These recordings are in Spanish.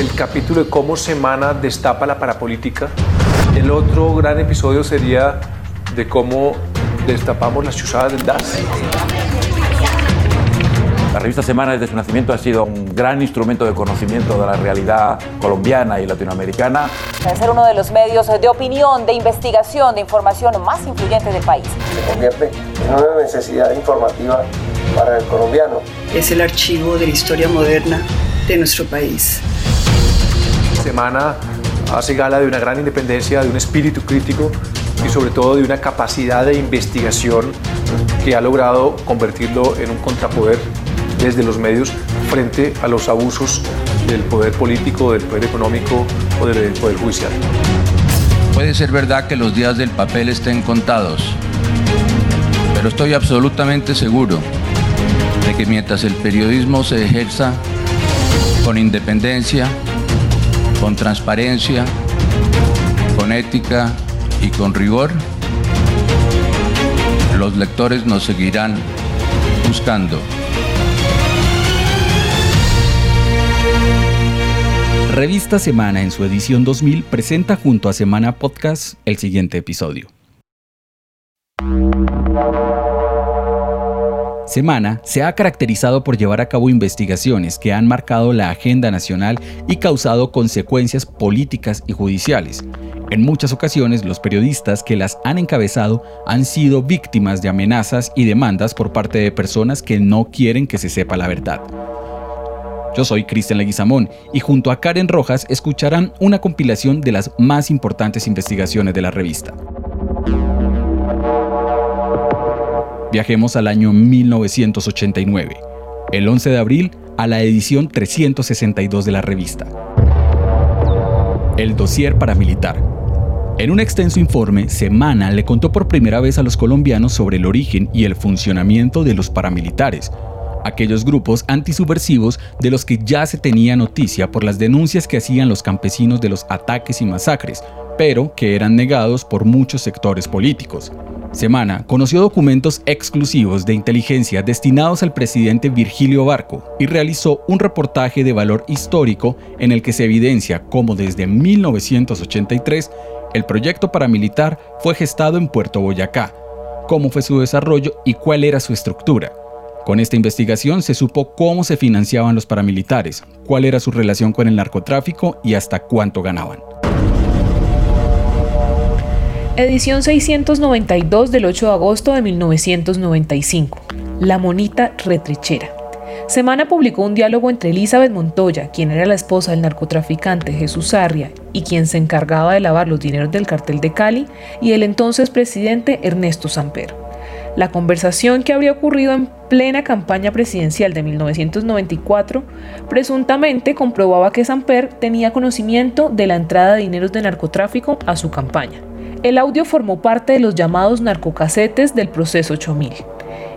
el capítulo de cómo Semana destapa la parapolítica. El otro gran episodio sería de cómo destapamos las chuzadas del DAS. La revista Semana desde su nacimiento ha sido un gran instrumento de conocimiento de la realidad colombiana y latinoamericana. Debe ser uno de los medios de opinión, de investigación, de información más influyentes del país. Se convierte en una necesidad informativa para el colombiano. Es el archivo de la historia moderna de nuestro país. Semana hace gala de una gran independencia, de un espíritu crítico y sobre todo de una capacidad de investigación que ha logrado convertirlo en un contrapoder desde los medios frente a los abusos del poder político, del poder económico o del poder judicial. Puede ser verdad que los días del papel estén contados, pero estoy absolutamente seguro de que mientras el periodismo se ejerza con independencia, con transparencia, con ética y con rigor, los lectores nos seguirán buscando. Revista Semana en su edición 2000 presenta junto a Semana Podcast el siguiente episodio. Semana se ha caracterizado por llevar a cabo investigaciones que han marcado la agenda nacional y causado consecuencias políticas y judiciales. En muchas ocasiones los periodistas que las han encabezado han sido víctimas de amenazas y demandas por parte de personas que no quieren que se sepa la verdad. Yo soy Cristian Leguizamón y junto a Karen Rojas escucharán una compilación de las más importantes investigaciones de la revista. Viajemos al año 1989, el 11 de abril a la edición 362 de la revista. El dossier paramilitar. En un extenso informe, Semana le contó por primera vez a los colombianos sobre el origen y el funcionamiento de los paramilitares, aquellos grupos antisubversivos de los que ya se tenía noticia por las denuncias que hacían los campesinos de los ataques y masacres, pero que eran negados por muchos sectores políticos. Semana conoció documentos exclusivos de inteligencia destinados al presidente Virgilio Barco y realizó un reportaje de valor histórico en el que se evidencia cómo desde 1983 el proyecto paramilitar fue gestado en Puerto Boyacá, cómo fue su desarrollo y cuál era su estructura. Con esta investigación se supo cómo se financiaban los paramilitares, cuál era su relación con el narcotráfico y hasta cuánto ganaban. Edición 692 del 8 de agosto de 1995. La monita retrechera. Semana publicó un diálogo entre Elizabeth Montoya, quien era la esposa del narcotraficante Jesús Arria y quien se encargaba de lavar los dineros del cartel de Cali, y el entonces presidente Ernesto Samper. La conversación que habría ocurrido en plena campaña presidencial de 1994 presuntamente comprobaba que Samper tenía conocimiento de la entrada de dineros de narcotráfico a su campaña. El audio formó parte de los llamados narcocasetes del proceso 8000.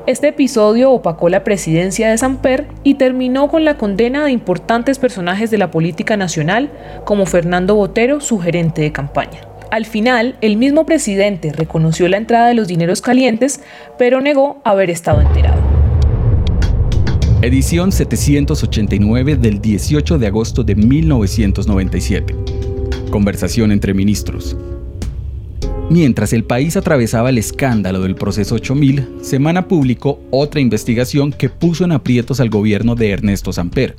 Este episodio opacó la presidencia de Samper y terminó con la condena de importantes personajes de la política nacional como Fernando Botero, su gerente de campaña. Al final, el mismo presidente reconoció la entrada de los dineros calientes, pero negó haber estado enterado. Edición 789 del 18 de agosto de 1997. Conversación entre ministros. Mientras el país atravesaba el escándalo del proceso 8000, Semana publicó otra investigación que puso en aprietos al gobierno de Ernesto Samper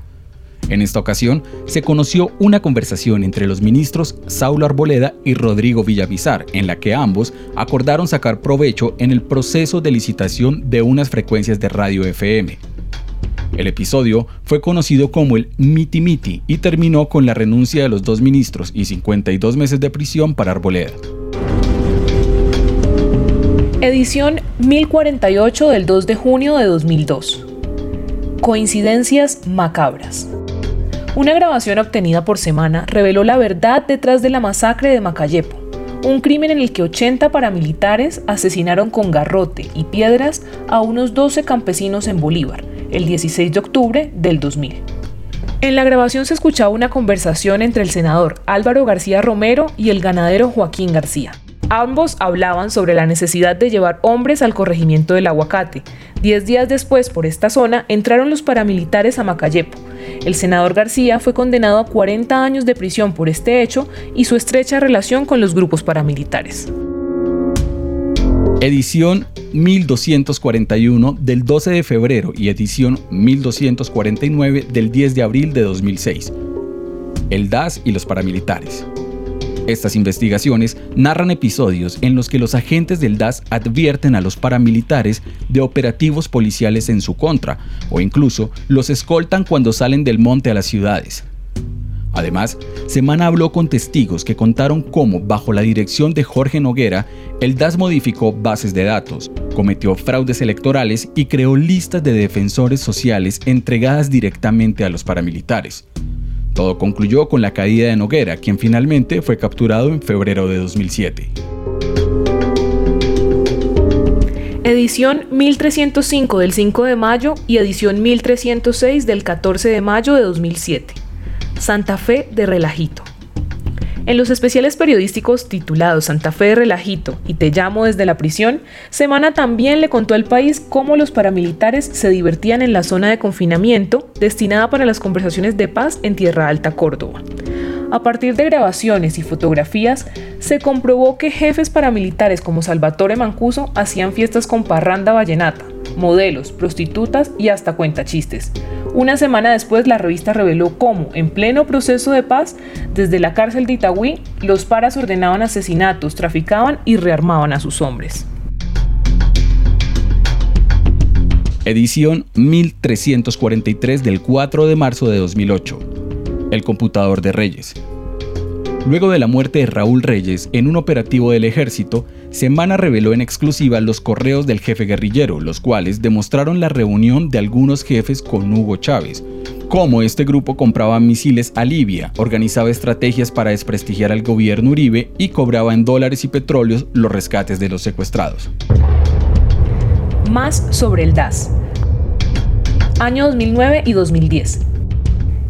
en esta ocasión, se conoció una conversación entre los ministros Saulo Arboleda y Rodrigo Villavizar, en la que ambos acordaron sacar provecho en el proceso de licitación de unas frecuencias de radio FM. El episodio fue conocido como el Miti Miti y terminó con la renuncia de los dos ministros y 52 meses de prisión para Arboleda. Edición 1048 del 2 de junio de 2002. Coincidencias macabras. Una grabación obtenida por Semana reveló la verdad detrás de la masacre de Macayepo, un crimen en el que 80 paramilitares asesinaron con garrote y piedras a unos 12 campesinos en Bolívar, el 16 de octubre del 2000. En la grabación se escuchaba una conversación entre el senador Álvaro García Romero y el ganadero Joaquín García. Ambos hablaban sobre la necesidad de llevar hombres al corregimiento del aguacate. Diez días después, por esta zona, entraron los paramilitares a Macayepo El senador García fue condenado a 40 años de prisión por este hecho y su estrecha relación con los grupos paramilitares. Edición 1241 del 12 de febrero y edición 1249 del 10 de abril de 2006. El DAS y los paramilitares. Estas investigaciones narran episodios en los que los agentes del DAS advierten a los paramilitares de operativos policiales en su contra o incluso los escoltan cuando salen del monte a las ciudades. Además, Semana habló con testigos que contaron cómo, bajo la dirección de Jorge Noguera, el DAS modificó bases de datos, cometió fraudes electorales y creó listas de defensores sociales entregadas directamente a los paramilitares. Todo concluyó con la caída de Noguera, quien finalmente fue capturado en febrero de 2007. Edición 1305 del 5 de mayo y edición 1306 del 14 de mayo de 2007. Santa Fe de Relajito. En los especiales periodísticos titulados Santa Fe Relajito y Te llamo desde la prisión, Semana también le contó al país cómo los paramilitares se divertían en la zona de confinamiento destinada para las conversaciones de paz en Tierra Alta, Córdoba. A partir de grabaciones y fotografías, se comprobó que jefes paramilitares como Salvatore Mancuso hacían fiestas con parranda vallenata, modelos, prostitutas y hasta cuentachistes. Una semana después, la revista reveló cómo, en pleno proceso de paz, desde la cárcel de Itagüí, los paras ordenaban asesinatos, traficaban y rearmaban a sus hombres. Edición 1343 del 4 de marzo de 2008. El computador de Reyes. Luego de la muerte de Raúl Reyes en un operativo del ejército, Semana reveló en exclusiva los correos del jefe guerrillero, los cuales demostraron la reunión de algunos jefes con Hugo Chávez, cómo este grupo compraba misiles a Libia, organizaba estrategias para desprestigiar al gobierno Uribe y cobraba en dólares y petróleos los rescates de los secuestrados. Más sobre el DAS. Año 2009 y 2010.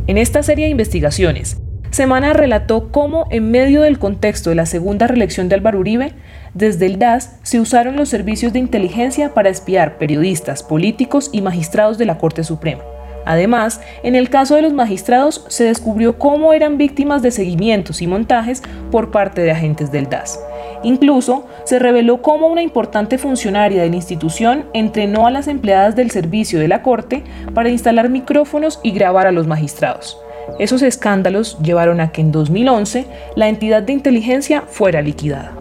En esta serie de investigaciones, Semana relató cómo, en medio del contexto de la segunda reelección de Álvaro Uribe, desde el DAS se usaron los servicios de inteligencia para espiar periodistas, políticos y magistrados de la Corte Suprema. Además, en el caso de los magistrados se descubrió cómo eran víctimas de seguimientos y montajes por parte de agentes del DAS. Incluso se reveló cómo una importante funcionaria de la institución entrenó a las empleadas del servicio de la Corte para instalar micrófonos y grabar a los magistrados. Esos escándalos llevaron a que en 2011 la entidad de inteligencia fuera liquidada.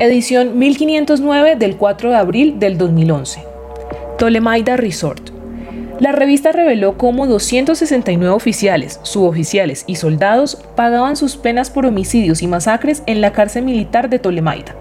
Edición 1509 del 4 de abril del 2011. Tolemaida Resort. La revista reveló cómo 269 oficiales, suboficiales y soldados pagaban sus penas por homicidios y masacres en la cárcel militar de Tolemaida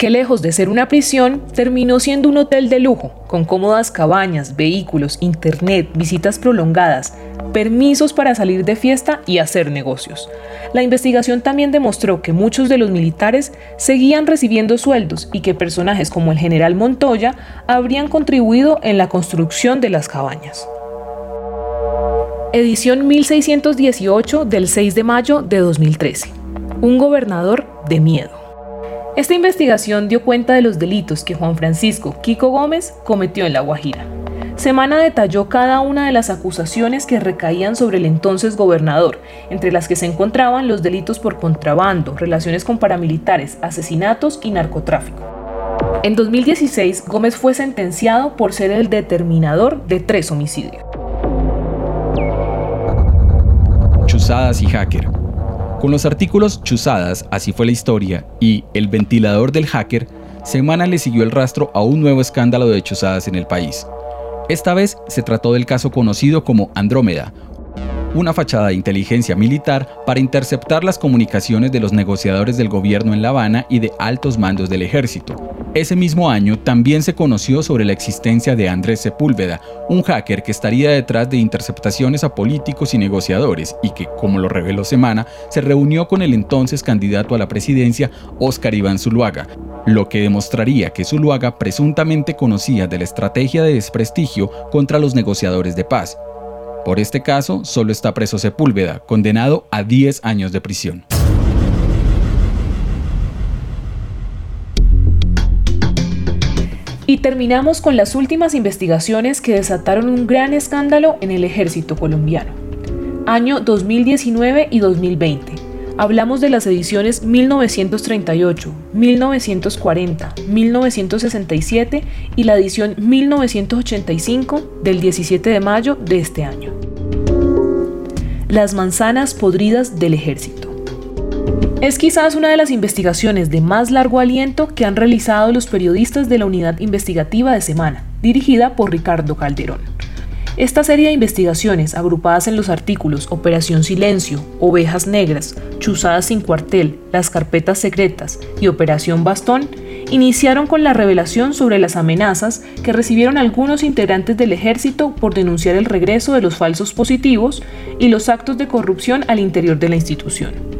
que lejos de ser una prisión, terminó siendo un hotel de lujo, con cómodas cabañas, vehículos, internet, visitas prolongadas, permisos para salir de fiesta y hacer negocios. La investigación también demostró que muchos de los militares seguían recibiendo sueldos y que personajes como el general Montoya habrían contribuido en la construcción de las cabañas. Edición 1618 del 6 de mayo de 2013. Un gobernador de miedo. Esta investigación dio cuenta de los delitos que Juan Francisco Kiko Gómez cometió en La Guajira. Semana detalló cada una de las acusaciones que recaían sobre el entonces gobernador, entre las que se encontraban los delitos por contrabando, relaciones con paramilitares, asesinatos y narcotráfico. En 2016, Gómez fue sentenciado por ser el determinador de tres homicidios. Chuzadas y hacker. Con los artículos Chuzadas, Así fue la historia y El ventilador del hacker, Semana le siguió el rastro a un nuevo escándalo de chuzadas en el país. Esta vez se trató del caso conocido como Andrómeda, una fachada de inteligencia militar para interceptar las comunicaciones de los negociadores del gobierno en La Habana y de altos mandos del ejército. Ese mismo año también se conoció sobre la existencia de Andrés Sepúlveda, un hacker que estaría detrás de interceptaciones a políticos y negociadores y que, como lo reveló Semana, se reunió con el entonces candidato a la presidencia, Óscar Iván Zuluaga, lo que demostraría que Zuluaga presuntamente conocía de la estrategia de desprestigio contra los negociadores de paz. Por este caso, solo está preso Sepúlveda, condenado a 10 años de prisión. Y terminamos con las últimas investigaciones que desataron un gran escándalo en el ejército colombiano. Año 2019 y 2020. Hablamos de las ediciones 1938, 1940, 1967 y la edición 1985 del 17 de mayo de este año. Las manzanas podridas del ejército. Es quizás una de las investigaciones de más largo aliento que han realizado los periodistas de la Unidad Investigativa de Semana, dirigida por Ricardo Calderón. Esta serie de investigaciones, agrupadas en los artículos Operación Silencio, Ovejas Negras, Chuzadas sin cuartel, Las carpetas secretas y Operación Bastón, iniciaron con la revelación sobre las amenazas que recibieron algunos integrantes del ejército por denunciar el regreso de los falsos positivos y los actos de corrupción al interior de la institución.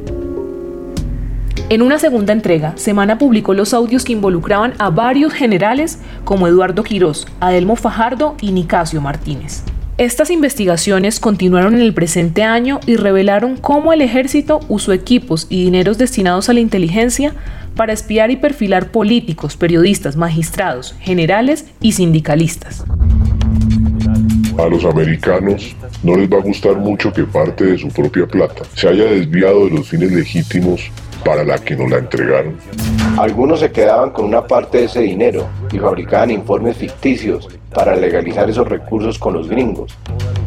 En una segunda entrega, Semana publicó los audios que involucraban a varios generales como Eduardo Quirós, Adelmo Fajardo y Nicasio Martínez. Estas investigaciones continuaron en el presente año y revelaron cómo el ejército usó equipos y dineros destinados a la inteligencia para espiar y perfilar políticos, periodistas, magistrados, generales y sindicalistas. A los americanos no les va a gustar mucho que parte de su propia plata se haya desviado de los fines legítimos para la que nos la entregaron. Algunos se quedaban con una parte de ese dinero y fabricaban informes ficticios para legalizar esos recursos con los gringos.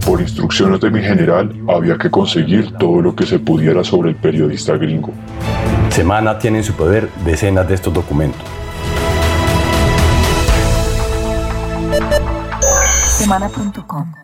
Por instrucciones de mi general, había que conseguir todo lo que se pudiera sobre el periodista gringo. Semana tiene en su poder decenas de estos documentos. Semana.com